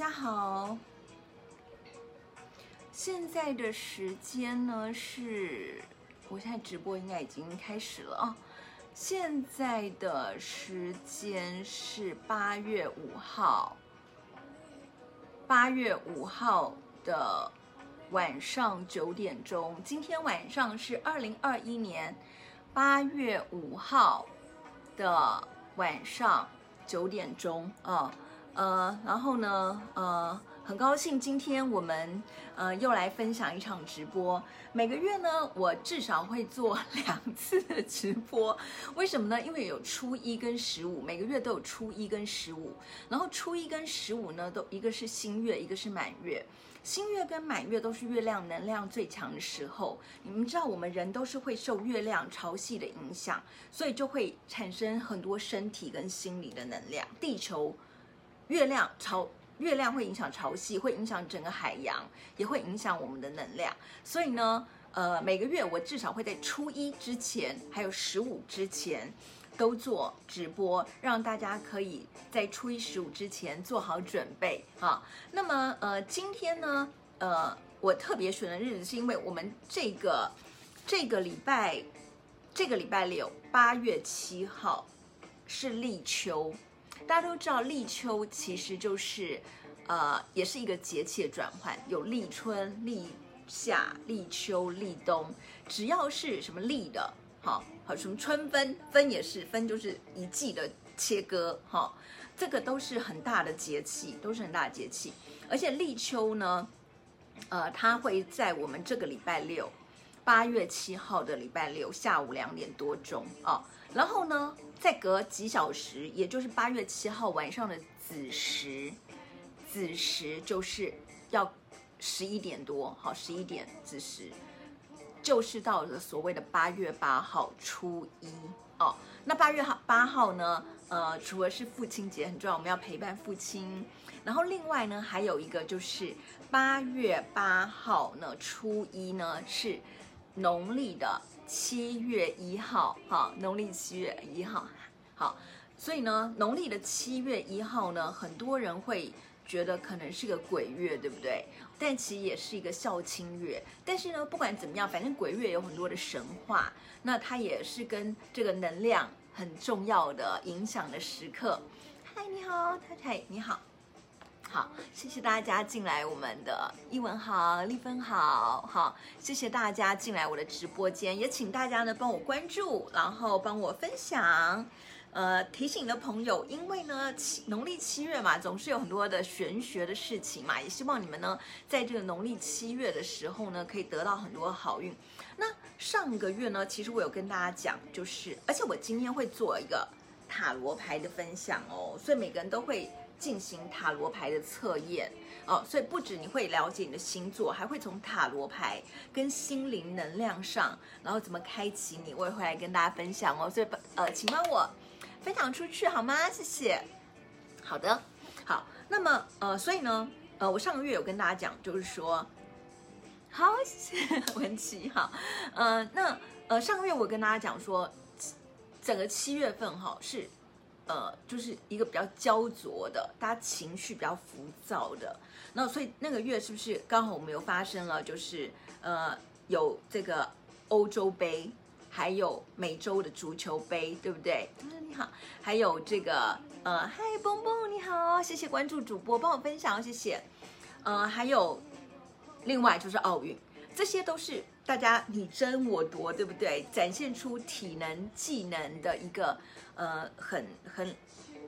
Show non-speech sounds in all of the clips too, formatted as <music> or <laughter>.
大家好。现在的时间呢是，我现在直播应该已经开始了啊。现在的时间是八月五号，八月五号的晚上九点钟。今天晚上是二零二一年八月五号的晚上九点钟啊。呃，然后呢，呃，很高兴今天我们呃又来分享一场直播。每个月呢，我至少会做 <laughs> 两次的直播。为什么呢？因为有初一跟十五，每个月都有初一跟十五。然后初一跟十五呢，都一个是新月，一个是满月。新月跟满月都是月亮能量最强的时候。你们知道，我们人都是会受月亮潮汐的影响，所以就会产生很多身体跟心理的能量。地球。月亮潮，月亮会影响潮汐，会影响整个海洋，也会影响我们的能量。所以呢，呃，每个月我至少会在初一之前，还有十五之前，都做直播，让大家可以在初一十五之前做好准备啊。那么，呃，今天呢，呃，我特别选的日子是因为我们这个这个礼拜，这个礼拜六，八月七号是立秋。大家都知道，立秋其实就是，呃，也是一个节气的转换，有立春、立夏、立秋、立冬，只要是什么立的，好，好什么春分，分也是分，就是一季的切割，哈，这个都是很大的节气，都是很大的节气，而且立秋呢，呃，它会在我们这个礼拜六，八月七号的礼拜六下午两点多钟啊。然后呢，再隔几小时，也就是八月七号晚上的子时，子时就是要十一点多，好，十一点子时，就是到了所谓的八月八号初一哦。那八月八号呢，呃，除了是父亲节很重要，我们要陪伴父亲。然后另外呢，还有一个就是八月八号呢，初一呢是农历的。七月一号，哈，农历七月一号，好，所以呢，农历的七月一号呢，很多人会觉得可能是个鬼月，对不对？但其实也是一个孝亲月。但是呢，不管怎么样，反正鬼月有很多的神话，那它也是跟这个能量很重要的影响的时刻。嗨，你好，太太，你好。好，谢谢大家进来我们的一文好，丽芬好，好，谢谢大家进来我的直播间，也请大家呢帮我关注，然后帮我分享，呃，提醒的朋友，因为呢七农历七月嘛，总是有很多的玄学的事情嘛，也希望你们呢在这个农历七月的时候呢，可以得到很多好运。那上个月呢，其实我有跟大家讲，就是，而且我今天会做一个塔罗牌的分享哦，所以每个人都会。进行塔罗牌的测验哦，所以不止你会了解你的星座，还会从塔罗牌跟心灵能量上，然后怎么开启你，我也会来跟大家分享哦。所以呃，请帮我分享出去好吗？谢谢。好的，好。那么呃，所以呢，呃，我上个月有跟大家讲，就是说，好，谢谢 <laughs> 文琪，好，呃，那呃，上个月我跟大家讲说，整个七月份哈是。呃，就是一个比较焦灼的，大家情绪比较浮躁的。那所以那个月是不是刚好我们又发生了？就是呃，有这个欧洲杯，还有美洲的足球杯，对不对？你好，还有这个呃，嗨，蹦蹦，你好，谢谢关注主播，帮我分享，谢谢。呃，还有另外就是奥运，这些都是大家你争我夺，对不对？展现出体能技能的一个。呃，很很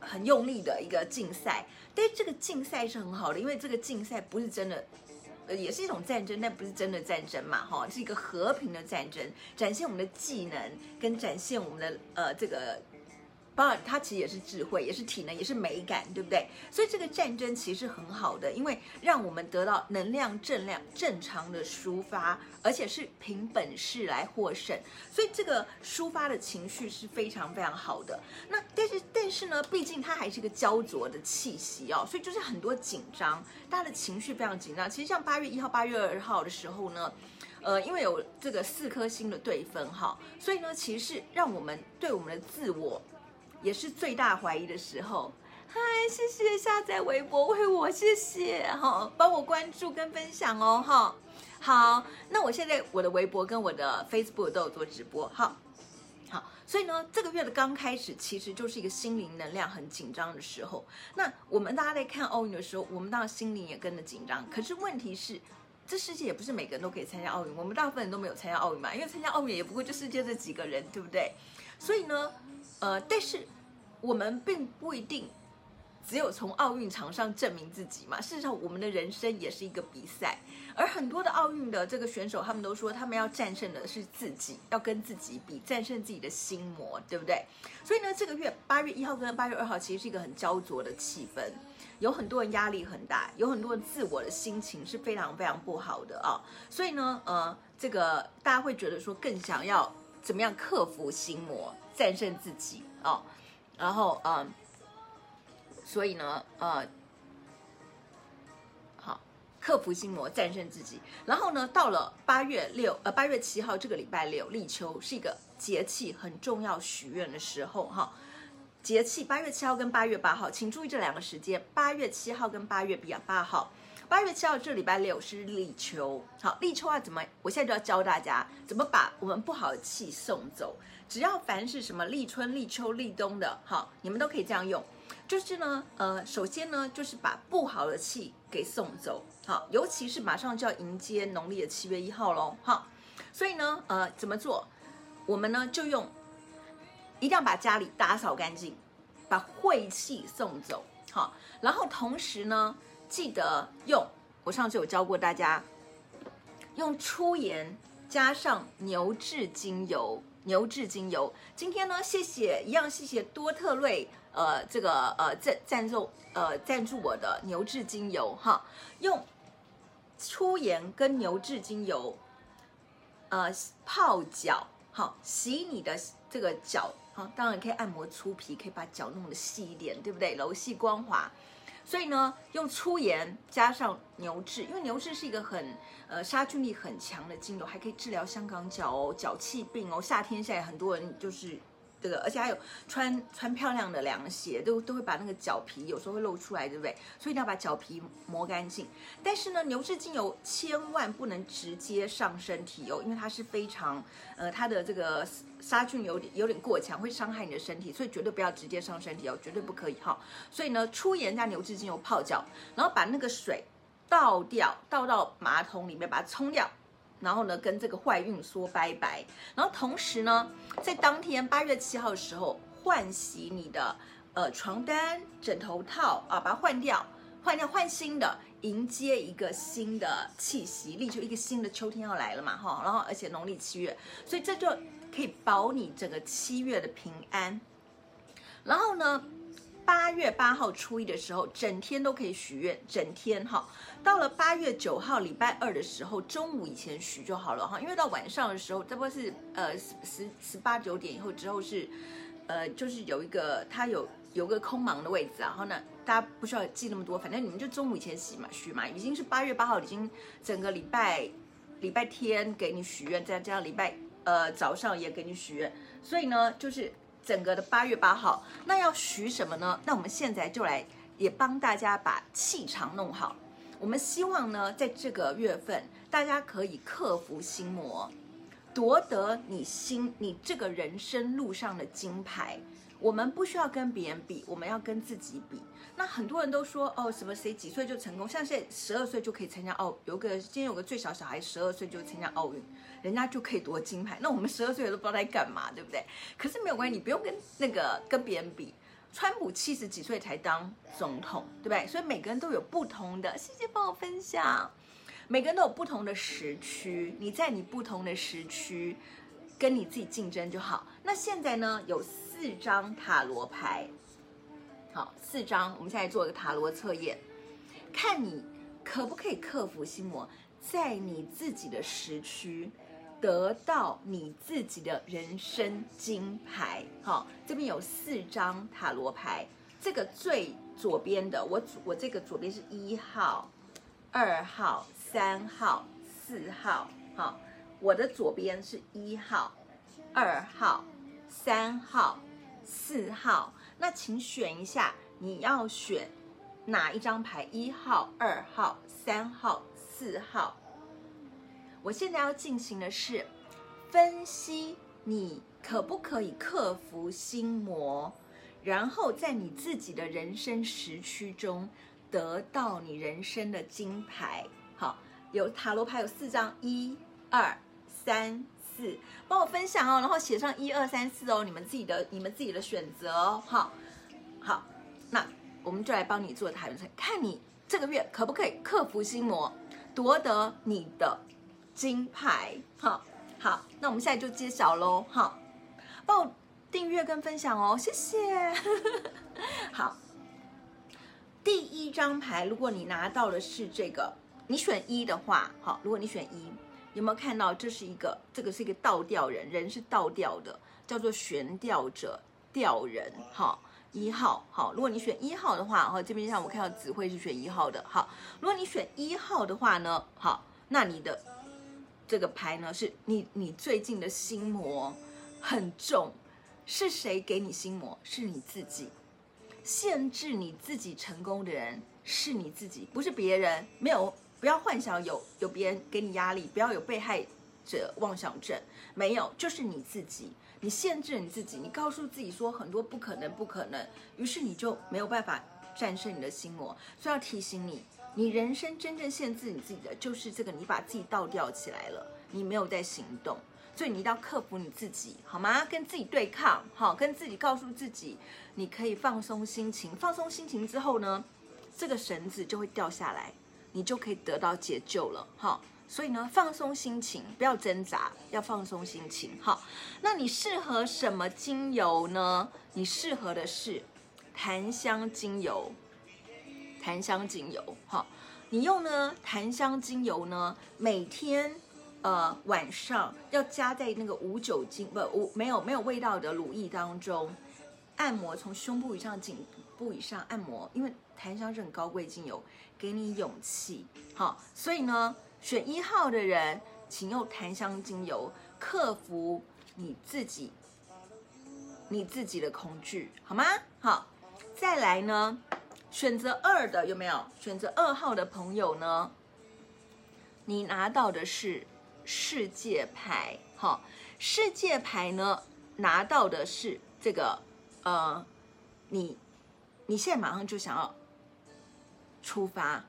很用力的一个竞赛，但是这个竞赛是很好的，因为这个竞赛不是真的，呃，也是一种战争，但不是真的战争嘛，哈，是一个和平的战争，展现我们的技能跟展现我们的呃这个。当然，它其实也是智慧，也是体能，也是美感，对不对？所以这个战争其实是很好的，因为让我们得到能量、正量、正常的抒发，而且是凭本事来获胜。所以这个抒发的情绪是非常非常好的。那但是但是呢，毕竟它还是一个焦灼的气息哦，所以就是很多紧张，大家的情绪非常紧张。其实像八月一号、八月二号的时候呢，呃，因为有这个四颗星的对分哈，所以呢，其实是让我们对我们的自我。也是最大怀疑的时候。嗨，谢谢下载微博为我，谢谢哈，帮我关注跟分享哦哈。好，那我现在我的微博跟我的 Facebook 都有做直播，好，好，所以呢，这个月的刚开始其实就是一个心灵能量很紧张的时候。那我们大家在看奥运的时候，我们当然心灵也跟着紧张。可是问题是，这世界也不是每个人都可以参加奥运，我们大部分人都没有参加奥运嘛，因为参加奥运也不过就世界这几个人，对不对？所以呢，呃，但是我们并不一定。只有从奥运场上证明自己嘛？事实上，我们的人生也是一个比赛。而很多的奥运的这个选手，他们都说，他们要战胜的是自己，要跟自己比，战胜自己的心魔，对不对？所以呢，这个月八月一号跟八月二号，其实是一个很焦灼的气氛，有很多人压力很大，有很多人自我的心情是非常非常不好的啊。所以呢，呃，这个大家会觉得说，更想要怎么样克服心魔，战胜自己哦。然后，嗯、所以呢，呃，好，克服心魔，战胜自己。然后呢，到了八月六，呃，八月七号这个礼拜六，立秋是一个节气很重要许愿的时候，哈。节气八月七号跟八月八号，请注意这两个时间。八月七号跟八月比啊八号，八月七号这礼拜六是立秋，好，立秋啊，怎么？我现在就要教大家怎么把我们不好的气送走。只要凡是什么立春、立秋、立冬的，好，你们都可以这样用。就是呢，呃，首先呢，就是把不好的气给送走，好，尤其是马上就要迎接农历的七月一号喽，好，所以呢，呃，怎么做？我们呢就用，一定要把家里打扫干净，把晦气送走，好，然后同时呢，记得用，我上次有教过大家，用粗盐加上牛至精油，牛至精油，今天呢，谢谢，一样谢谢多特瑞。呃，这个呃赞赞助呃赞助我的牛至精油哈，用粗盐跟牛至精油，呃泡脚好，洗你的这个脚哈，当然可以按摩粗皮，可以把脚弄得细一点，对不对？柔细光滑。所以呢，用粗盐加上牛至，因为牛至是一个很呃杀菌力很强的精油，还可以治疗香港脚哦、脚气病哦。夏天现在很多人就是。这个，而且还有穿穿漂亮的凉鞋，都都会把那个脚皮有时候会露出来，对不对？所以一定要把脚皮磨干净。但是呢，牛至精油千万不能直接上身体哦，因为它是非常，呃，它的这个杀菌有点有点过强，会伤害你的身体，所以绝对不要直接上身体哦，绝对不可以哈。所以呢，粗盐加牛至精油泡脚，然后把那个水倒掉，倒到马桶里面，把它冲掉。然后呢，跟这个坏运说拜拜。然后同时呢，在当天八月七号的时候，换洗你的呃床单、枕头套啊，把它换掉，换掉换新的，迎接一个新的气息，立秋一个新的秋天要来了嘛哈。然后而且农历七月，所以这就可以保你整个七月的平安。然后呢，八月八号初一的时候，整天都可以许愿，整天哈。到了八月九号礼拜二的时候，中午以前许就好了哈，因为到晚上的时候，这不是呃十十八九点以后之后是，呃就是有一个它有有个空忙的位置，然后呢大家不需要记那么多，反正你们就中午以前许嘛许嘛，已经是八月八号，已经整个礼拜礼拜天给你许愿，再加上礼拜呃早上也给你许愿，所以呢就是整个的八月八号，那要许什么呢？那我们现在就来也帮大家把气场弄好。我们希望呢，在这个月份，大家可以克服心魔，夺得你心你这个人生路上的金牌。我们不需要跟别人比，我们要跟自己比。那很多人都说，哦，什么谁几岁就成功？像现在十二岁就可以参加奥，有个今天有个最小小孩十二岁就参加奥运，人家就可以夺金牌。那我们十二岁都不知道在干嘛，对不对？可是没有关系，你不用跟那个跟别人比。川普七十几岁才当总统，对不对？所以每个人都有不同的，谢谢帮我分享。每个人都有不同的时区，你在你不同的时区跟你自己竞争就好。那现在呢，有四张塔罗牌，好，四张，我们现在做一个塔罗测验，看你可不可以克服心魔，在你自己的时区。得到你自己的人生金牌，好，这边有四张塔罗牌，这个最左边的，我我这个左边是一号、二号、三号、四号，好，我的左边是一号、二号、三号、四号，那请选一下你要选哪一张牌？一号、二号、三号、四号。我现在要进行的是分析，你可不可以克服心魔，然后在你自己的人生时区中得到你人生的金牌。好，有塔罗牌有四张，一、二、三、四，帮我分享哦，然后写上一二三四哦，你们自己的你们自己的选择哦。好，好，那我们就来帮你做塔罗牌，看你这个月可不可以克服心魔，夺得你的。金牌，好，好，那我们现在就揭晓喽，好，帮我订阅跟分享哦，谢谢。<laughs> 好，第一张牌，如果你拿到的是这个，你选一的话，好，如果你选一，有没有看到这是一个，这个是一个倒吊人，人是倒吊的，叫做悬吊者吊人，好，一号，好，如果你选一号的话，哈，这边像我看到指挥是选一号的，好，如果你选一号的话呢，好，那你的。这个牌呢，是你你最近的心魔很重，是谁给你心魔？是你自己，限制你自己成功的人是你自己，不是别人。没有，不要幻想有有别人给你压力，不要有被害者妄想症，没有，就是你自己，你限制你自己，你告诉自己说很多不可能，不可能，于是你就没有办法战胜你的心魔。所以要提醒你。你人生真正限制你自己的就是这个，你把自己倒吊起来了，你没有在行动，所以你一定要克服你自己，好吗？跟自己对抗，好，跟自己告诉自己，你可以放松心情，放松心情之后呢，这个绳子就会掉下来，你就可以得到解救了，好，所以呢，放松心情，不要挣扎，要放松心情，好。那你适合什么精油呢？你适合的是檀香精油。檀香精油，好，你用呢？檀香精油呢？每天，呃，晚上要加在那个无酒精不无没有没有味道的乳液当中，按摩从胸部以上、颈部以上按摩，因为檀香是很高贵精油，给你勇气，好，所以呢，选一号的人，请用檀香精油克服你自己，你自己的恐惧，好吗？好，再来呢？选择二的有没有？选择二号的朋友呢？你拿到的是世界牌，好，世界牌呢，拿到的是这个，呃，你，你现在马上就想要出发，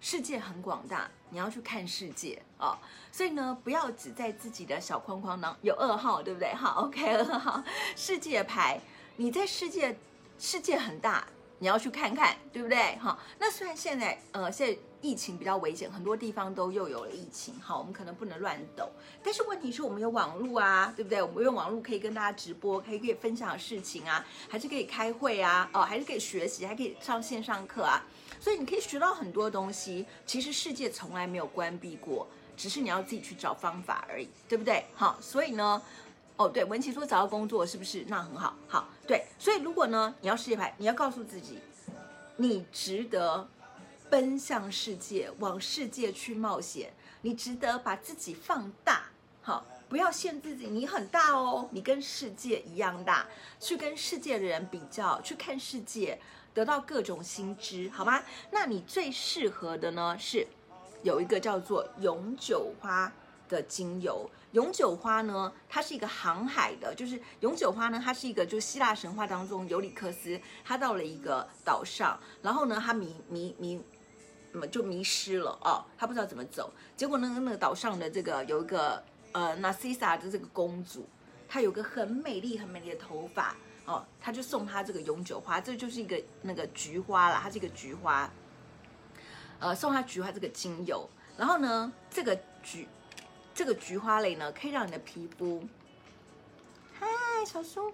世界很广大，你要去看世界，哦，所以呢，不要只在自己的小框框当中。有二号，对不对？好，OK，二号世界牌，你在世界，世界很大。你要去看看，对不对？好，那虽然现在呃现在疫情比较危险，很多地方都又有了疫情，好，我们可能不能乱抖。但是问题是我们有网络啊，对不对？我们用网络可以跟大家直播，可以可以分享事情啊，还是可以开会啊，哦，还是可以学习，还可以上线上课啊。所以你可以学到很多东西。其实世界从来没有关闭过，只是你要自己去找方法而已，对不对？好，所以呢。哦，对，文琪说找到工作是不是？那很好，好，对，所以如果呢，你要世界牌，你要告诉自己，你值得奔向世界，往世界去冒险，你值得把自己放大，好，不要限自己，你很大哦，你跟世界一样大，去跟世界的人比较，去看世界，得到各种新知，好吗？那你最适合的呢，是有一个叫做永久花的精油。永久花呢，它是一个航海的，就是永久花呢，它是一个，就希腊神话当中尤里克斯，他到了一个岛上，然后呢，他迷迷迷，就迷失了哦，他不知道怎么走，结果呢，那个岛上的这个有一个呃纳西萨的这个公主，她有个很美丽很美丽的头发哦，他就送她这个永久花，这就是一个那个菊花了，它是一个菊花，呃，送她菊花这个精油，然后呢，这个菊。这个菊花类呢，可以让你的皮肤，嗨，小苏，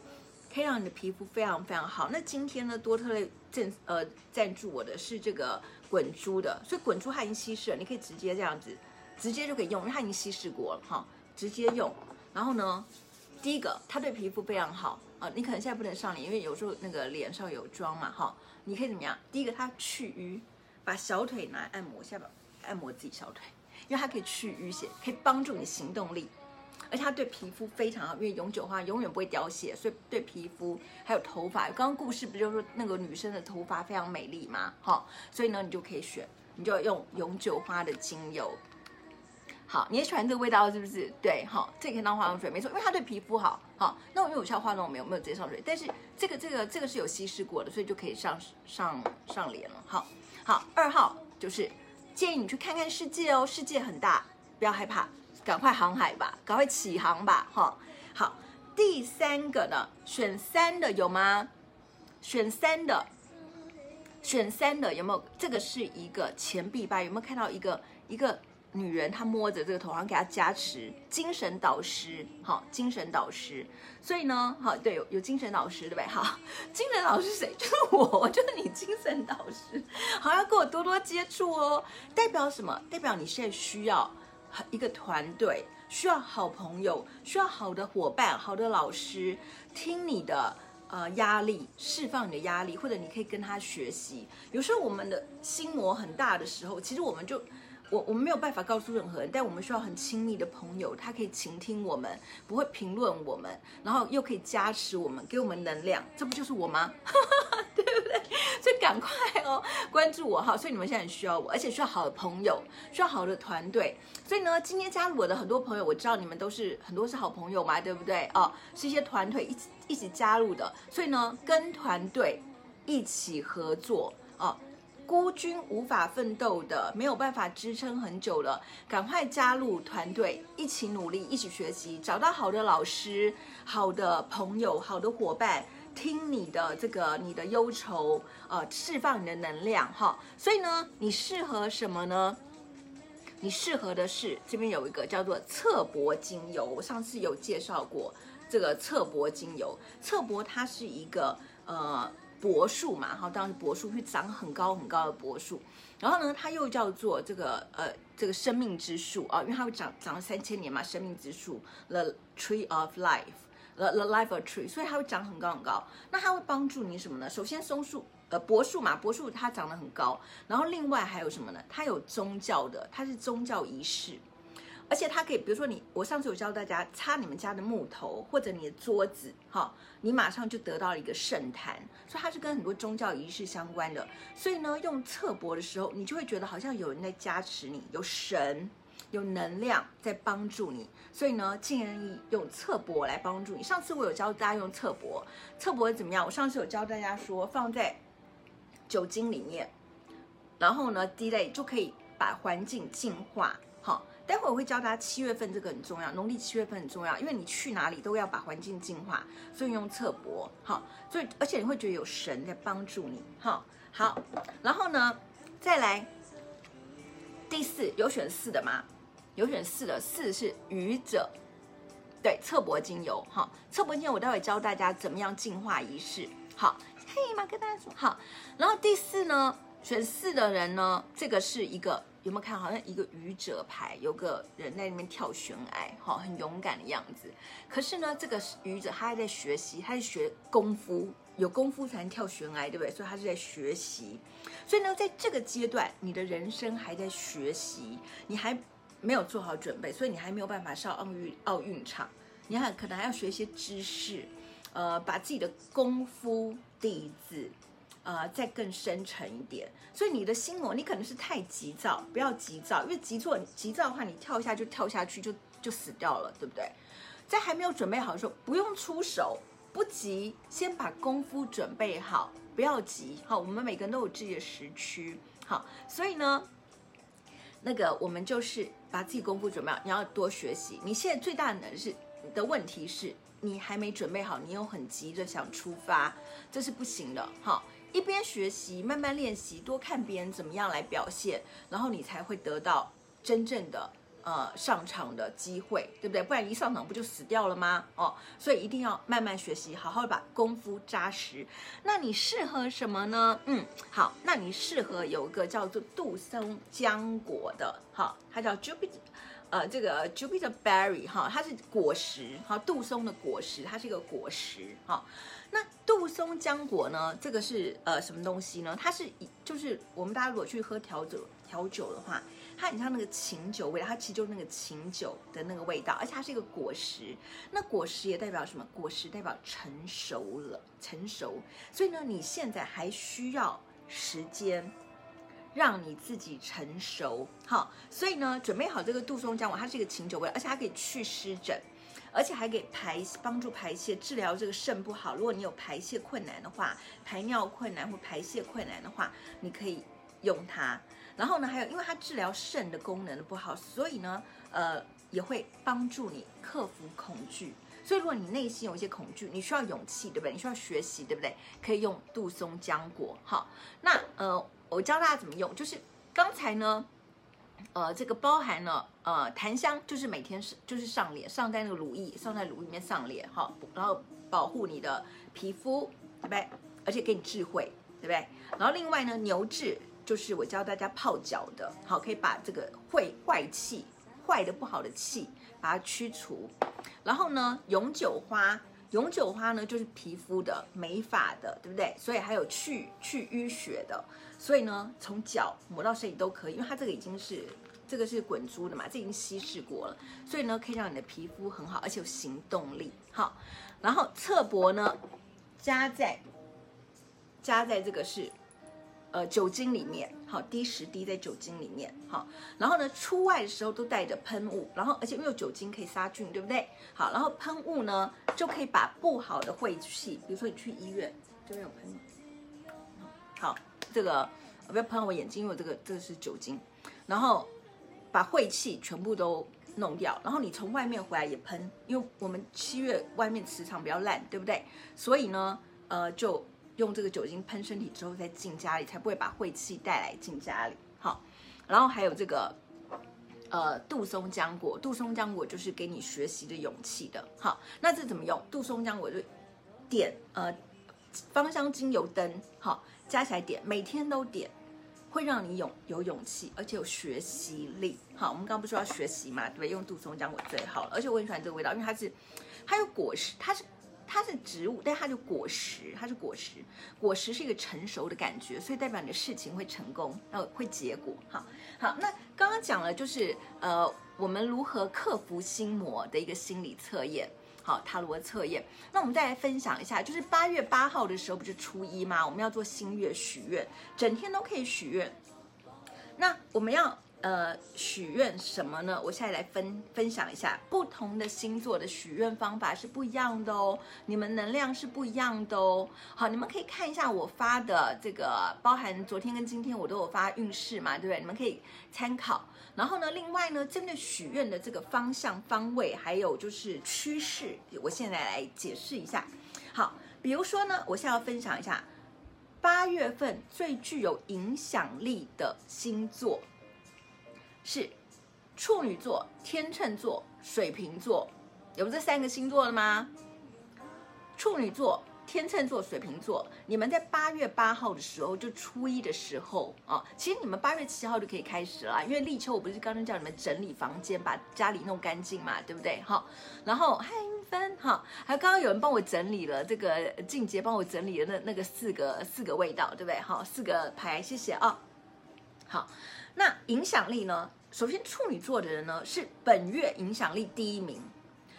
可以让你的皮肤非常非常好。那今天呢，多特类赞呃赞助我的是这个滚珠的，所以滚珠它已经稀释了，你可以直接这样子，直接就可以用，因为它已经稀释过了哈，直接用。然后呢，第一个它对皮肤非常好啊，你可能现在不能上脸，因为有时候那个脸上有妆嘛哈，你可以怎么样？第一个它去瘀，把小腿拿来按摩下吧，按摩自己小腿。因为它可以去淤血，可以帮助你行动力，而且它对皮肤非常好，因为永久花永远不会凋谢，所以对皮肤还有头发，刚刚故事不就是说那个女生的头发非常美丽吗？好，所以呢，你就可以选，你就用永久花的精油。好，你也喜欢这个味道是不是？对，好，这可以当化妆水，没错，因为它对皮肤好。好，那我因为我需要化妆，我没有没有直接上水，但是这个这个这个是有稀释过的，所以就可以上上上脸了。好，好，二号就是建议你去看看世界哦，世界很大，不要害怕，赶快航海吧，赶快起航吧。哈，好，第三个呢，选三的有吗？选三的，选三的有没有？这个是一个钱币吧？有没有看到一个一个？女人她摸着这个头，然后给她加持，精神导师，好，精神导师。所以呢，好，对，有有精神导师，对不对？好，<laughs> 精神导师谁？就是我，我就是你精神导师。好，要跟我多多接触哦。代表什么？代表你现在需要一个团队，需要好朋友，需要好的伙伴，好的老师，听你的呃压力，释放你的压力，或者你可以跟他学习。有时候我们的心魔很大的时候，其实我们就。我我们没有办法告诉任何人，但我们需要很亲密的朋友，他可以倾听我们，不会评论我们，然后又可以加持我们，给我们能量，这不就是我吗？<laughs> 对不对？所以赶快哦，关注我哈！所以你们现在很需要我，而且需要好的朋友，需要好的团队。所以呢，今天加入我的很多朋友，我知道你们都是很多是好朋友嘛，对不对？哦，是一些团队一起一起加入的，所以呢，跟团队一起合作哦。孤军无法奋斗的，没有办法支撑很久了，赶快加入团队，一起努力，一起学习，找到好的老师、好的朋友、好的伙伴，听你的这个你的忧愁，呃，释放你的能量，哈。所以呢，你适合什么呢？你适合的是这边有一个叫做侧柏精油，我上次有介绍过这个侧柏精油。侧柏它是一个呃。柏树嘛，哈，当然柏树会长很高很高的柏树，然后呢，它又叫做这个呃这个生命之树啊，因为它会长长了三千年嘛，生命之树，the tree of life，the the life of tree，所以它会长很高很高。那它会帮助你什么呢？首先松树呃柏树嘛，柏树它长得很高，然后另外还有什么呢？它有宗教的，它是宗教仪式。而且它可以，比如说你，我上次有教大家擦你们家的木头或者你的桌子，哈，你马上就得到了一个圣坛，所以它是跟很多宗教仪式相关的。所以呢，用侧柏的时候，你就会觉得好像有人在加持你，有神，有能量在帮助你。所以呢，建议用侧柏来帮助你。上次我有教大家用侧柏，侧柏怎么样？我上次有教大家说放在酒精里面，然后呢滴泪就可以把环境净化，待会我会教大家七月份这个很重要，农历七月份很重要，因为你去哪里都要把环境净化，所以用侧柏，好，所以而且你会觉得有神在帮助你，好，好，然后呢，再来第四，有选四的吗？有选四的，四是愚者，对，侧柏精油，好，侧柏精油我待会教大家怎么样净化仪式，好，嘿，马跟大家说，好，然后第四呢，选四的人呢，这个是一个。有没有看好像一个愚者牌，有个人在那边跳悬崖，好，很勇敢的样子。可是呢，这个愚者他还在学习，他在学功夫，有功夫才能跳悬崖，对不对？所以他是在学习。所以呢，在这个阶段，你的人生还在学习，你还没有做好准备，所以你还没有办法上奥运奥运场，你还可能还要学一些知识，呃，把自己的功夫底子。呃，再更深沉一点，所以你的心魔，你可能是太急躁，不要急躁，因为急躁，急躁的话，你跳下就跳下去，就就死掉了，对不对？在还没有准备好的时候，不用出手，不急，先把功夫准备好，不要急。好，我们每个人都有自己的时区，好，所以呢，那个我们就是把自己功夫准备好，你要多学习。你现在最大的能是的问题是你还没准备好，你又很急着想出发，这是不行的，好。一边学习，慢慢练习，多看别人怎么样来表现，然后你才会得到真正的呃上场的机会，对不对？不然一上场不就死掉了吗？哦，所以一定要慢慢学习，好好把功夫扎实。那你适合什么呢？嗯，好，那你适合有一个叫做杜松浆果的，好，它叫 Jupiter，呃，这个 Jupiter Berry 哈，它是果实，哈，杜松的果实，它是一个果实，哈。那杜松浆果呢？这个是呃什么东西呢？它是以就是我们大家如果去喝调酒调酒的话，它很像那个琴酒味道，它其实就是那个琴酒的那个味道，而且它是一个果实。那果实也代表什么？果实代表成熟了，成熟。所以呢，你现在还需要时间让你自己成熟。好，所以呢，准备好这个杜松浆果，它是一个琴酒味，而且它可以去湿疹。而且还给排帮助排泄，治疗这个肾不好。如果你有排泄困难的话，排尿困难或排泄困难的话，你可以用它。然后呢，还有因为它治疗肾的功能不好，所以呢，呃，也会帮助你克服恐惧。所以如果你内心有一些恐惧，你需要勇气，对不对？你需要学习，对不对？可以用杜松浆果。好，那呃，我教大家怎么用，就是刚才呢。呃，这个包含了呃檀香，就是每天是就是上脸，上在那个乳液，上在乳里面上脸，好，然后保护你的皮肤，对不对？而且给你智慧，对不对？然后另外呢，牛至就是我教大家泡脚的，好，可以把这个坏坏气、坏的不好的气把它驱除。然后呢，永久花，永久花呢就是皮肤的、美发的，对不对？所以还有去去淤血的。所以呢，从脚抹到身体都可以，因为它这个已经是这个是滚珠的嘛，这已经稀释过了，所以呢，可以让你的皮肤很好，而且有行动力。好，然后侧柏呢，加在加在这个是呃酒精里面，好，滴十滴在酒精里面，好，然后呢，出外的时候都带着喷雾，然后而且因为有酒精可以杀菌，对不对？好，然后喷雾呢就可以把不好的晦气，比如说你去医院这边有喷，好。这个不要喷我眼睛，因为这个这个是酒精，然后把晦气全部都弄掉，然后你从外面回来也喷，因为我们七月外面磁场比较烂，对不对？所以呢，呃，就用这个酒精喷身体之后再进家里，才不会把晦气带来进家里。好，然后还有这个呃杜松浆果，杜松浆果就是给你学习的勇气的。好，那这怎么用？杜松浆果就点呃芳香精油灯，好。加起来点，每天都点，会让你有有勇气，而且有学习力。好，我们刚刚不是说要学习嘛，对？用杜松浆果最好了，而且我很喜欢这个味道，因为它是，它有果实，它是它是植物，但它就果实，它是果实，果实是一个成熟的感觉，所以代表你的事情会成功，然后会结果。好，好，那刚刚讲了就是呃，我们如何克服心魔的一个心理测验。好，塔罗测验。那我们再来分享一下，就是八月八号的时候不是初一吗？我们要做新月许愿，整天都可以许愿。那我们要呃许愿什么呢？我现在来分分享一下，不同的星座的许愿方法是不一样的哦，你们能量是不一样的哦。好，你们可以看一下我发的这个，包含昨天跟今天我都有发运势嘛，对不对？你们可以参考。然后呢，另外呢，针对许愿的这个方向、方位，还有就是趋势，我现在来解释一下。好，比如说呢，我现在要分享一下八月份最具有影响力的星座是处女座、天秤座、水瓶座，有这三个星座了吗？处女座。天秤座、水瓶座，你们在八月八号的时候，就初一的时候啊，其实你们八月七号就可以开始了，因为立秋，我不是刚刚叫你们整理房间，把家里弄干净嘛，对不对？好，然后嗨，韵芬，好，还有刚刚有人帮我整理了这个静洁帮我整理了那那个四个四个味道，对不对？好，四个牌，谢谢啊。好，那影响力呢？首先处女座的人呢是本月影响力第一名，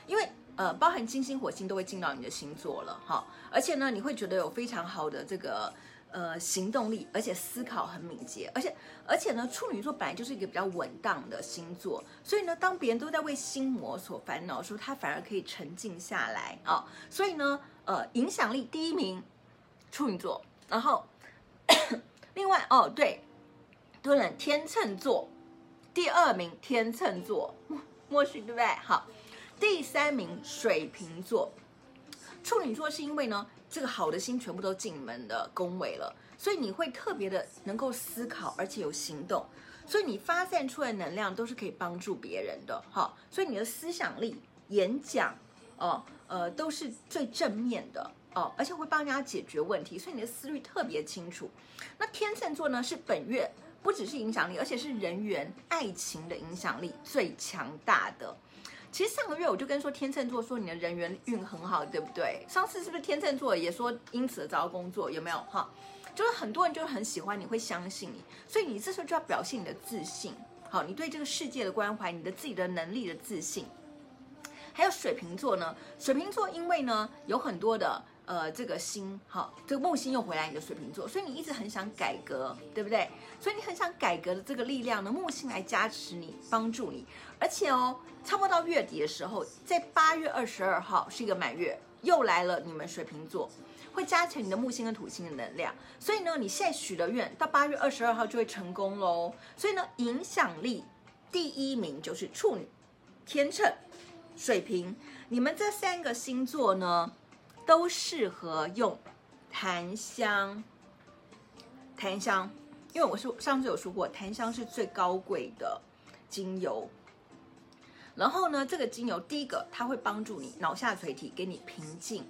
因为。呃，包含金星、火星都会进到你的星座了，哈，而且呢，你会觉得有非常好的这个呃行动力，而且思考很敏捷，而且而且呢，处女座本来就是一个比较稳当的星座，所以呢，当别人都在为心魔所烦恼的时候，他反而可以沉静下来啊，所以呢，呃，影响力第一名处女座，然后另外哦，对，对了，天秤座第二名天秤座，<laughs> 默许对不对？好。第三名水瓶座，处女座是因为呢，这个好的星全部都进门的宫位了，所以你会特别的能够思考，而且有行动，所以你发散出来的能量都是可以帮助别人的，哈，所以你的思想力、演讲，哦，呃，都是最正面的哦，而且会帮人家解决问题，所以你的思虑特别清楚。那天秤座呢，是本月不只是影响力，而且是人缘、爱情的影响力最强大的。其实上个月我就跟说天秤座说你的人缘运很好，对不对？上次是不是天秤座也说因此找到工作？有没有哈？就是很多人就是很喜欢你，会相信你，所以你这时候就要表现你的自信，好，你对这个世界的关怀，你的自己的能力的自信。还有水瓶座呢，水瓶座因为呢有很多的呃这个星，好，这个木星又回来你的水瓶座，所以你一直很想改革，对不对？所以你很想改革的这个力量呢，木星来加持你，帮助你。而且哦，差不多到月底的时候，在八月二十二号是一个满月，又来了你们水瓶座，会加强你的木星跟土星的能量。所以呢，你现在许的愿到八月二十二号就会成功喽。所以呢，影响力第一名就是处女、天秤、水瓶，你们这三个星座呢，都适合用檀香。檀香，因为我是上次有说过，檀香是最高贵的精油。然后呢，这个精油第一个，它会帮助你脑下垂体，给你平静，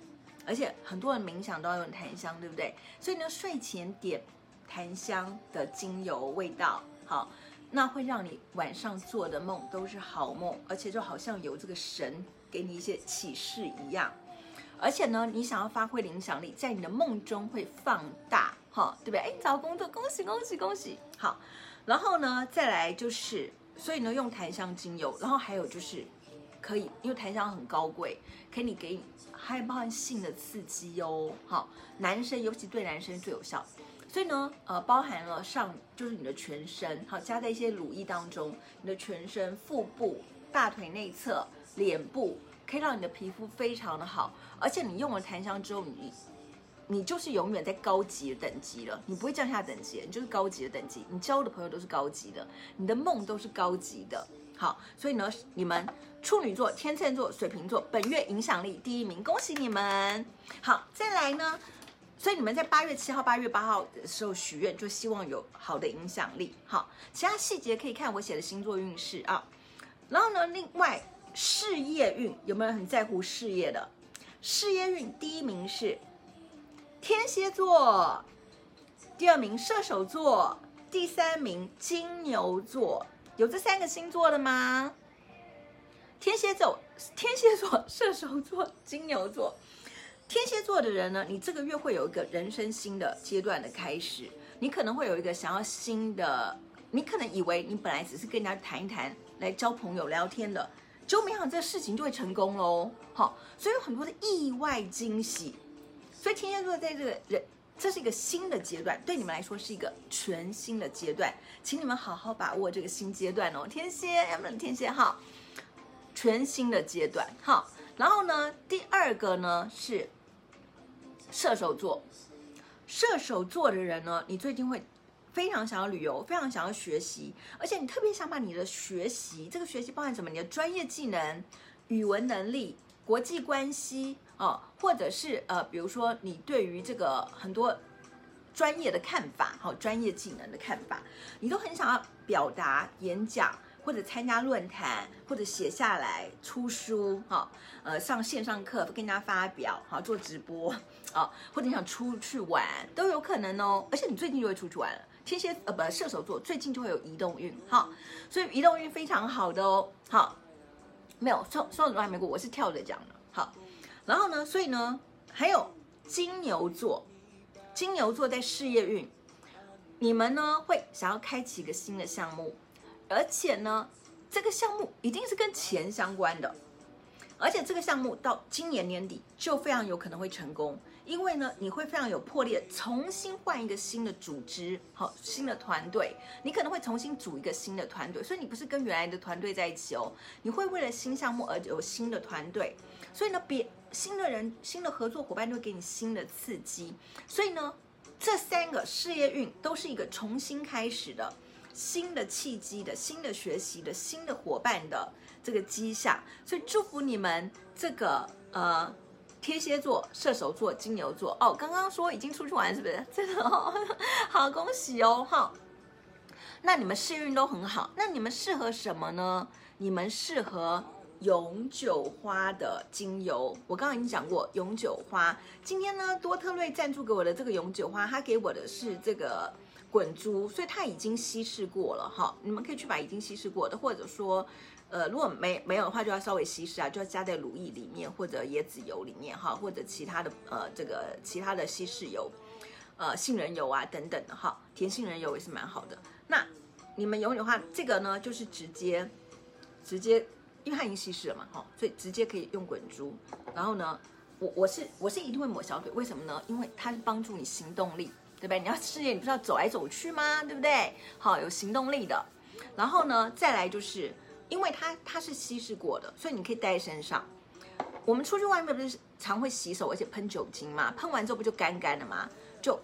而且很多人冥想都要用檀香，对不对？所以呢，睡前点檀香的精油味道，好，那会让你晚上做的梦都是好梦，而且就好像有这个神给你一些启示一样。而且呢，你想要发挥的影响力，在你的梦中会放大，哈，对不对？哎，你找到工作，恭喜恭喜恭喜，好。然后呢，再来就是。所以呢，用檀香精油，然后还有就是，可以，因为檀香很高贵，可以你给你，还包含性的刺激哦。好，男生尤其对男生最有效。所以呢，呃，包含了上就是你的全身，好，加在一些乳液当中，你的全身、腹部、大腿内侧、脸部，可以让你的皮肤非常的好。而且你用了檀香之后，你。你就是永远在高级的等级了，你不会降下等级，你就是高级的等级。你交的朋友都是高级的，你的梦都是高级的。好，所以呢，你们处女座、天秤座、水瓶座本月影响力第一名，恭喜你们。好，再来呢，所以你们在八月七号、八月八号的时候许愿，就希望有好的影响力。好，其他细节可以看我写的星座运势啊。然后呢，另外事业运有没有很在乎事业的？事业运第一名是。天蝎座，第二名射手座，第三名金牛座，有这三个星座的吗？天蝎座、天蝎座、<laughs> 射手座、金牛座，天蝎座的人呢，你这个月会有一个人生新的阶段的开始，你可能会有一个想要新的，你可能以为你本来只是跟人家谈一谈，来交朋友聊天的，就没想到这个事情就会成功喽。好，所以有很多的意外惊喜。所以天蝎座在这个人，这是一个新的阶段，对你们来说是一个全新的阶段，请你们好好把握这个新阶段哦。天蝎，要不然天蝎哈，全新的阶段哈。然后呢，第二个呢是射手座，射手座的人呢，你最近会非常想要旅游，非常想要学习，而且你特别想把你的学习，这个学习包含什么？你的专业技能、语文能力、国际关系。哦，或者是呃，比如说你对于这个很多专业的看法，好、专业技能的看法，你都很想要表达、演讲，或者参加论坛，或者写下来出书，哈、呃，上线上课跟人家发表，好、做直播，啊、哦，或者你想出去玩都有可能哦。而且你最近就会出去玩了，天蝎呃不射手座最近就会有移动运，哈、所以移动运非常好的哦。好、没有双双子座还没过，我是跳着讲的，好。然后呢，所以呢，还有金牛座，金牛座在事业运，你们呢会想要开启一个新的项目，而且呢，这个项目一定是跟钱相关的，而且这个项目到今年年底就非常有可能会成功。因为呢，你会非常有魄力，重新换一个新的组织，好，新的团队，你可能会重新组一个新的团队，所以你不是跟原来的团队在一起哦，你会为了新项目而有新的团队，所以呢，别新的人、新的合作伙伴都会给你新的刺激，所以呢，这三个事业运都是一个重新开始的新的契机的新的学习的新的伙伴的这个迹象，所以祝福你们这个呃。天蝎座、射手座、金牛座哦，刚刚说已经出去玩是不是？<laughs> 真的哦，<laughs> 好恭喜哦哈。那你们幸运都很好，那你们适合什么呢？你们适合永久花的精油。我刚刚已经讲过永久花。今天呢，多特瑞赞助给我的这个永久花，他给我的是这个滚珠，所以他已经稀释过了哈。你们可以去把已经稀释过的，或者说。呃，如果没没有的话，就要稍微稀释啊，就要加在乳液里面或者椰子油里面哈，或者其他的呃这个其他的稀释油，呃杏仁油啊等等的哈，甜杏仁油也是蛮好的。那你们有的话，这个呢就是直接直接，因为它已经稀释了嘛，哈，所以直接可以用滚珠。然后呢，我我是我是一定会抹小腿，为什么呢？因为它是帮助你行动力，对不对？你要事业，你不是要走来走去吗？对不对？好，有行动力的。然后呢，再来就是因为它它是稀释过的，所以你可以带在身上。我们出去外面不是常会洗手，而且喷酒精嘛？喷完之后不就干干的吗？就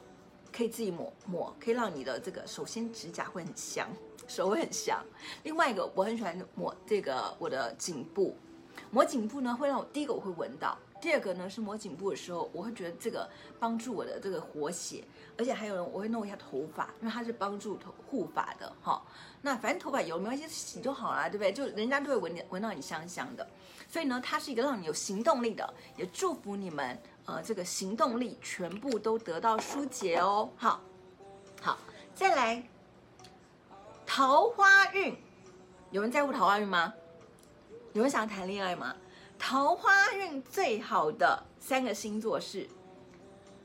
可以自己抹抹，可以让你的这个首先指甲会很香，<laughs> 手会很香。另外一个我很喜欢抹这个我的颈部，抹颈部呢会让我第一个我会闻到。第二个呢是抹颈部的时候，我会觉得这个帮助我的这个活血，而且还有人我会弄一下头发，因为它是帮助头护发的哈。那反正头发油没关系，洗就好了，对不对？就人家都会闻闻到你香香的，所以呢，它是一个让你有行动力的，也祝福你们呃这个行动力全部都得到疏解哦。好，好，再来桃花运，有人在乎桃花运吗？有人想要谈恋爱吗？桃花运最好的三个星座是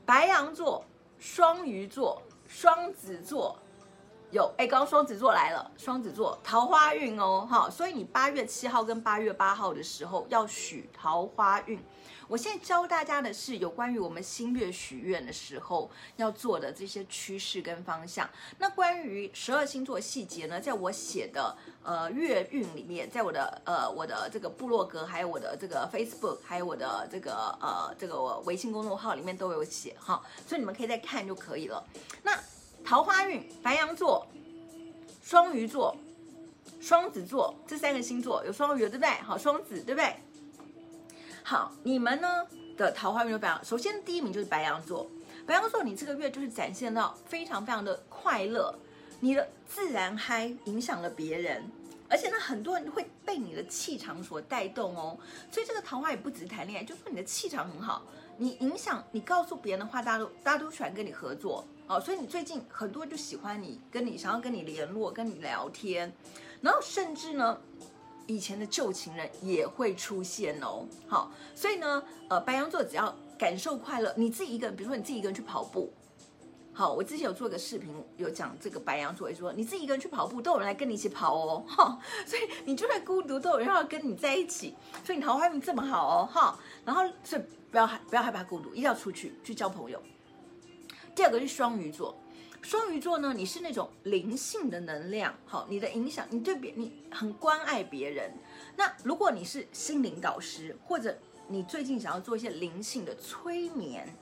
白羊座、双鱼座、双子座。有哎，刚刚双子座来了，双子座桃花运哦，哈，所以你八月七号跟八月八号的时候要许桃花运。我现在教大家的是有关于我们新月许愿的时候要做的这些趋势跟方向。那关于十二星座细节呢，在我写的呃月运里面，在我的呃我的这个部落格，还有我的这个 Facebook，还有我的这个呃这个微信公众号里面都有写哈，所以你们可以再看就可以了。那桃花运，白羊座、双鱼座、双子座这三个星座有双鱼对不对？好，双子对不对？好，你们呢的桃花运就白羊。首先第一名就是白羊座，白羊座你这个月就是展现到非常非常的快乐，你的自然嗨影响了别人，而且呢很多人会被你的气场所带动哦。所以这个桃花也不只是谈恋爱，就是说你的气场很好，你影响你告诉别人的话，大家都大家都喜欢跟你合作哦。所以你最近很多人就喜欢你，跟你想要跟你联络，跟你聊天，然后甚至呢。以前的旧情人也会出现哦，好，所以呢，呃，白羊座只要感受快乐，你自己一个人，比如说你自己一个人去跑步，好，我之前有做一个视频，有讲这个白羊座，也说你自己一个人去跑步，都有人来跟你一起跑哦，<laughs> 哈，所以你就算孤独，都有人要跟你在一起，所以你桃花运这么好哦，哈，然后所以不要害不要害怕孤独，一定要出去去交朋友。第二个是双鱼座。双鱼座呢，你是那种灵性的能量，好，你的影响，你对别你很关爱别人。那如果你是心灵导师，或者你最近想要做一些灵性的催眠，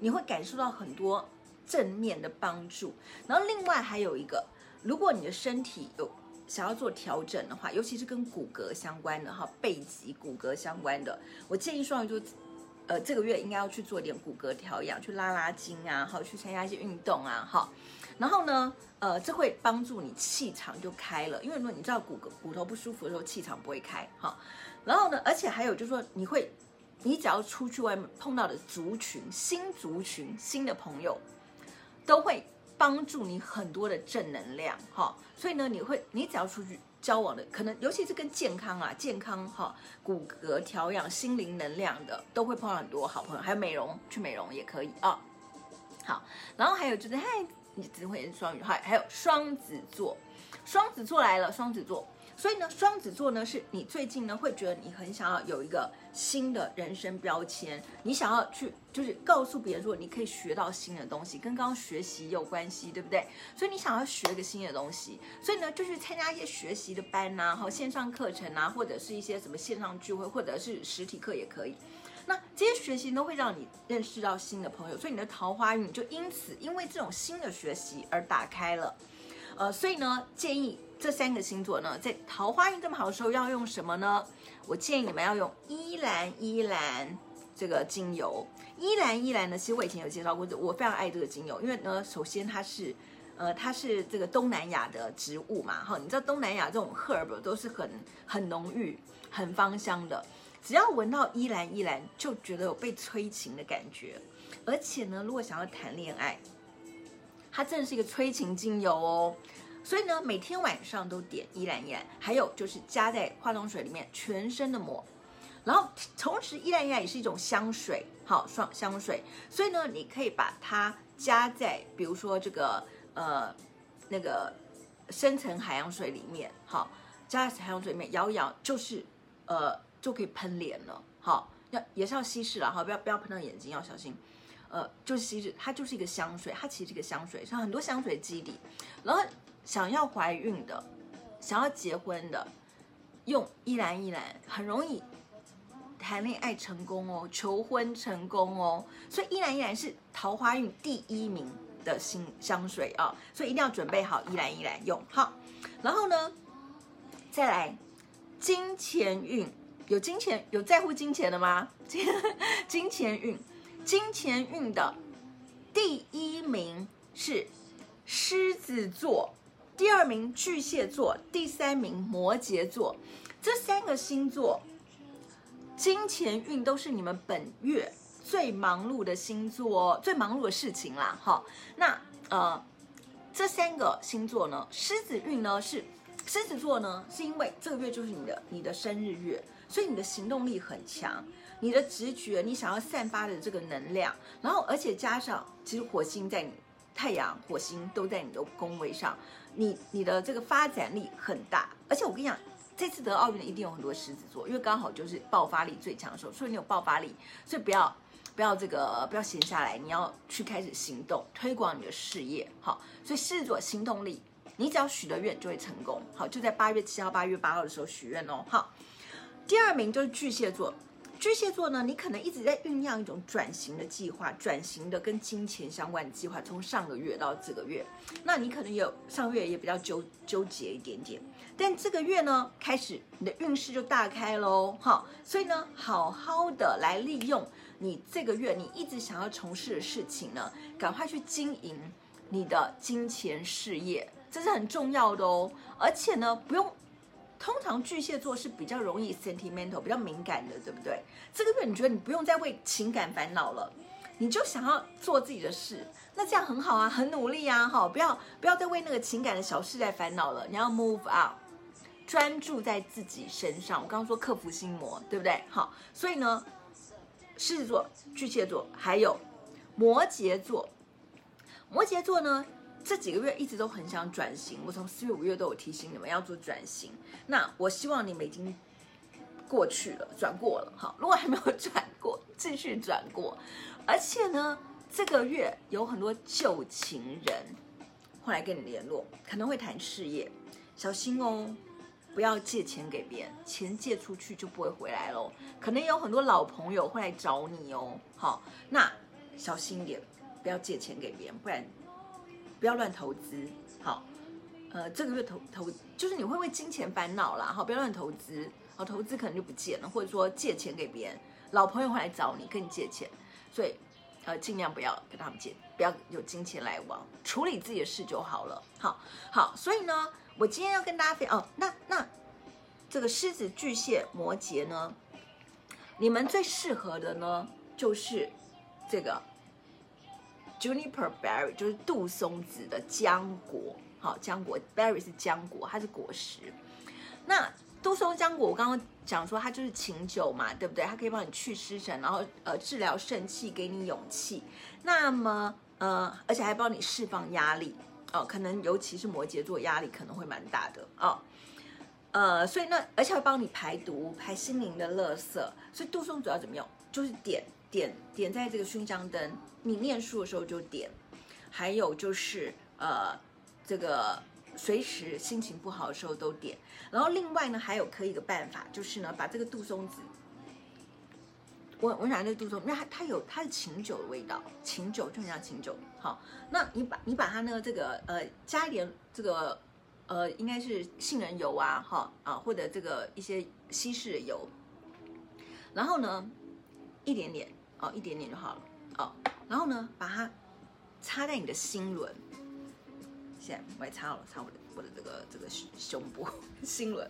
你会感受到很多正面的帮助。然后另外还有一个，如果你的身体有想要做调整的话，尤其是跟骨骼相关的哈，背脊骨骼相关的，我建议双鱼座。呃，这个月应该要去做点骨骼调养，去拉拉筋啊，好，去参加一些运动啊，好。然后呢，呃，这会帮助你气场就开了，因为如果你知道骨骼骨头不舒服的时候，气场不会开，好。然后呢，而且还有就是说，你会，你只要出去外面碰到的族群、新族群、新的朋友，都会帮助你很多的正能量，哈。所以呢，你会，你只要出去。交往的可能，尤其是跟健康啊、健康哈、骨骼调养、心灵能量的，都会碰到很多好朋友。还有美容，去美容也可以啊。好，然后还有就是，嗨，你只会双鱼，还还有双子座，双子座来了，双子座。所以呢，双子座呢，是你最近呢会觉得你很想要有一个新的人生标签，你想要去就是告诉别人说你可以学到新的东西，跟刚刚学习有关系，对不对？所以你想要学个新的东西，所以呢就去参加一些学习的班呐、啊，好线上课程啊，或者是一些什么线上聚会，或者是实体课也可以。那这些学习都会让你认识到新的朋友，所以你的桃花运就因此因为这种新的学习而打开了。呃，所以呢建议。这三个星座呢，在桃花运这么好的时候，要用什么呢？我建议你们要用依兰依兰这个精油。依兰依兰呢，其实我以前有介绍过，我非常爱这个精油，因为呢，首先它是，呃，它是这个东南亚的植物嘛，哈，你知道东南亚这种 herb 都是很很浓郁、很芳香的，只要闻到依兰依兰，就觉得有被催情的感觉。而且呢，如果想要谈恋爱，它真的是一个催情精油哦。所以呢，每天晚上都点依兰依兰，还有就是加在化妆水里面，全身的抹。然后同时，依兰依兰也是一种香水，好，双香水。所以呢，你可以把它加在，比如说这个呃那个深层海洋水里面，好，加在海洋水里面摇一摇，就是呃就可以喷脸了，好，要也是要稀释了哈，不要不要喷到眼睛，要小心，呃，就是稀释，它就是一个香水，它其实是一个香水，像很多香水基底，然后想要怀孕的，想要结婚的，用依兰依兰很容易。谈恋爱成功哦，求婚成功哦，所以依兰依兰是桃花运第一名的新香水啊，所以一定要准备好依兰依兰用好。然后呢，再来金钱运，有金钱有在乎金钱的吗？金金钱运，金钱运的第一名是狮子座，第二名巨蟹座，第三名摩羯座，这三个星座。金钱运都是你们本月最忙碌的星座，最忙碌的事情啦。哈，那呃，这三个星座呢，狮子运呢是狮子座呢，是因为这个月就是你的你的生日月，所以你的行动力很强，你的直觉，你想要散发的这个能量，然后而且加上其实火星在你太阳、火星都在你的宫位上，你你的这个发展力很大，而且我跟你讲。这次得奥运的一定有很多狮子座，因为刚好就是爆发力最强的时候，所以你有爆发力，所以不要不要这个不要闲下来，你要去开始行动，推广你的事业。好，所以狮子座行动力，你只要许的愿就会成功。好，就在八月七号、八月八号的时候许愿哦。好，第二名就是巨蟹座。巨蟹座呢，你可能一直在酝酿一种转型的计划，转型的跟金钱相关的计划，从上个月到这个月，那你可能有上个月也比较纠纠结一点点，但这个月呢，开始你的运势就大开喽，哈，所以呢，好好的来利用你这个月你一直想要从事的事情呢，赶快去经营你的金钱事业，这是很重要的哦，而且呢，不用。通常巨蟹座是比较容易 sentimental，比较敏感的，对不对？这个月你觉得你不用再为情感烦恼了，你就想要做自己的事，那这样很好啊，很努力啊，哈，不要不要再为那个情感的小事在烦恼了，你要 move out，专注在自己身上。我刚刚说克服心魔，对不对？好，所以呢，狮子座、巨蟹座还有摩羯座，摩羯座呢？这几个月一直都很想转型，我从四月、五月都有提醒你们要做转型。那我希望你们已经过去了，转过了，好。如果还没有转过，继续转过。而且呢，这个月有很多旧情人会来跟你联络，可能会谈事业，小心哦，不要借钱给别人，钱借出去就不会回来喽。可能有很多老朋友会来找你哦，好，那小心一点，不要借钱给别人，不然。不要乱投资，好，呃，这个月投投就是你会为金钱烦恼啦，好，不要乱投资，好，投资可能就不见了，或者说借钱给别人，老朋友会来找你跟你借钱，所以呃尽量不要跟他们借，不要有金钱来往，处理自己的事就好了，好，好，所以呢，我今天要跟大家分哦，那那这个狮子、巨蟹、摩羯呢，你们最适合的呢就是这个。Juniper berry 就是杜松子的浆果，好，浆果 berry 是浆果，它是果实。那杜松浆果，我刚刚讲说它就是琴酒嘛，对不对？它可以帮你去湿疹，然后呃治疗肾气，给你勇气。那么呃，而且还帮你释放压力哦，可能尤其是摩羯座压力可能会蛮大的哦。呃，所以那而且会帮你排毒，排心灵的垃圾。所以杜松主要怎么用？就是点。点点在这个熏香灯，你念书的时候就点。还有就是呃，这个随时心情不好的时候都点。然后另外呢，还有可以一个办法，就是呢，把这个杜松子，我我想这个杜松，因为它它有它是琴酒的味道，琴酒就很像琴酒。好，那你把你把它呢这个呃加一点这个呃应该是杏仁油啊，哈啊或者这个一些稀释的油，然后呢一点点。哦，一点点就好了。哦，然后呢，把它插在你的心轮。现在我也插好了，插我的我的这个这个胸部 <laughs> 心轮，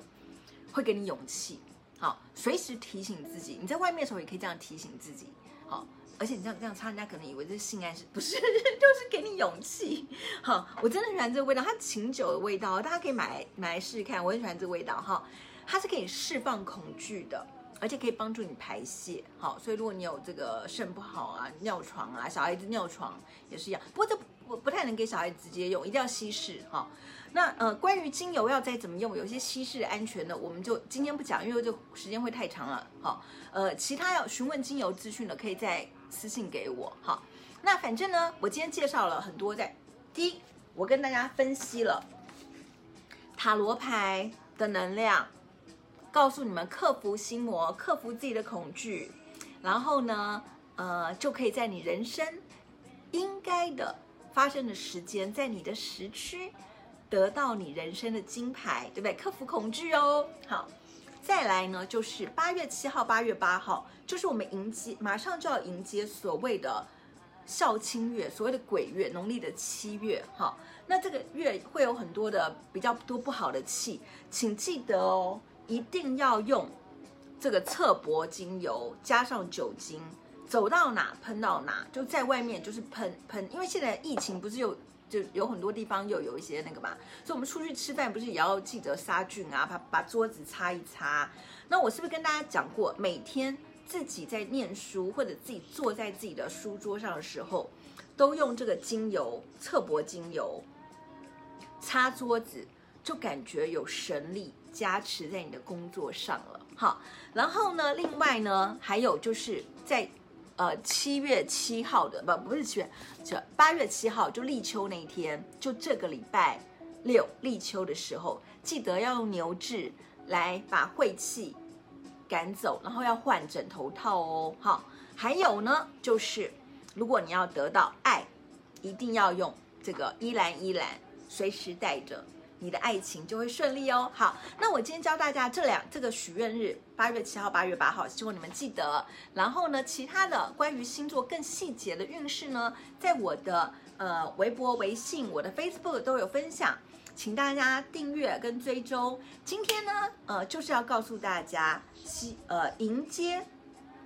会给你勇气。好，随时提醒自己，你在外面的时候也可以这样提醒自己。好，而且你这样这样插，人家可能以为这是性暗示，不是，<laughs> 就是给你勇气。好，我真的喜欢这个味道，它琴酒的味道，大家可以买买来试试看。我很喜欢这个味道哈，它是可以释放恐惧的。而且可以帮助你排泄，好，所以如果你有这个肾不好啊、尿床啊，小孩子尿床也是一样。不过这不不太能给小孩直接用，一定要稀释哈。那呃，关于精油要再怎么用，有些稀释安全的，我们就今天不讲，因为这时间会太长了。好，呃，其他要询问精油资讯的，可以再私信给我。好，那反正呢，我今天介绍了很多，在第一，我跟大家分析了塔罗牌的能量，告诉你们克服心魔，克服自己的恐惧，然后呢，呃，就可以在你人生应该的发生的时间，在你的时区。得到你人生的金牌，对不对？克服恐惧哦。好，再来呢，就是八月七号、八月八号，就是我们迎接，马上就要迎接所谓的孝亲月，所谓的鬼月，农历的七月。好，那这个月会有很多的比较多不好的气，请记得哦，一定要用这个侧柏精油加上酒精，走到哪喷到哪，就在外面就是喷喷，因为现在疫情不是有。就有很多地方又有一些那个嘛，所以我们出去吃饭不是也要记得杀菌啊，把把桌子擦一擦。那我是不是跟大家讲过，每天自己在念书或者自己坐在自己的书桌上的时候，都用这个精油侧柏精油擦桌子，就感觉有神力加持在你的工作上了。好，然后呢，另外呢，还有就是在。呃，七月七号的不不是七月，就八月七号就立秋那一天，就这个礼拜六立秋的时候，记得要用牛至来把晦气赶走，然后要换枕头套哦。好，还有呢，就是如果你要得到爱，一定要用这个依兰依兰，随时带着。你的爱情就会顺利哦。好，那我今天教大家这两这个许愿日，八月七号、八月八号，希望你们记得。然后呢，其他的关于星座更细节的运势呢，在我的呃微博、微信、我的 Facebook 都有分享，请大家订阅跟追踪。今天呢，呃，就是要告诉大家，七呃迎接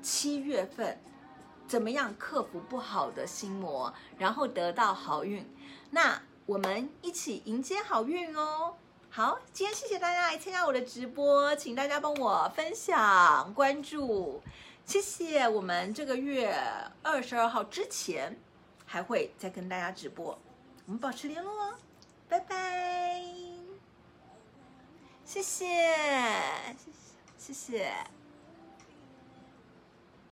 七月份，怎么样克服不好的心魔，然后得到好运。那。我们一起迎接好运哦！好，今天谢谢大家来参加我的直播，请大家帮我分享、关注，谢谢。我们这个月二十二号之前还会再跟大家直播，我们保持联络哦，拜拜，谢谢，谢谢，谢谢。